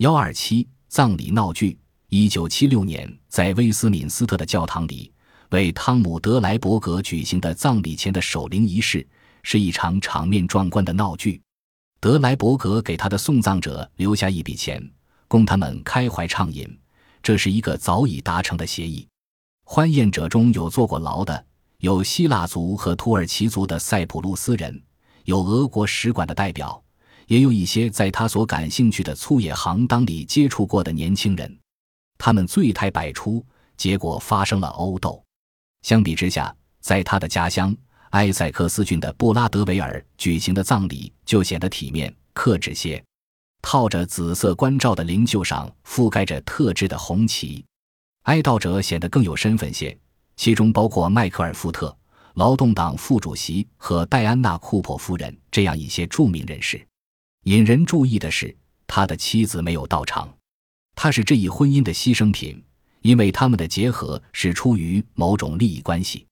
幺二七葬礼闹剧。一九七六年，在威斯敏斯特的教堂里，为汤姆·德莱伯格举行的葬礼前的守灵仪式，是一场场面壮观的闹剧。德莱伯格给他的送葬者留下一笔钱，供他们开怀畅饮。这是一个早已达成的协议。欢宴者中有坐过牢的，有希腊族和土耳其族的塞浦路斯人，有俄国使馆的代表，也有一些在他所感兴趣的粗野行当里接触过的年轻人。他们醉态百出，结果发生了殴斗。相比之下，在他的家乡埃塞克斯郡的布拉德维尔举行的葬礼就显得体面克制些。套着紫色冠罩的灵柩上覆盖着特制的红旗，哀悼者显得更有身份些，其中包括迈克尔·福特，劳动党副主席和戴安娜·库珀夫人这样一些著名人士。引人注意的是，他的妻子没有到场，他是这一婚姻的牺牲品，因为他们的结合是出于某种利益关系。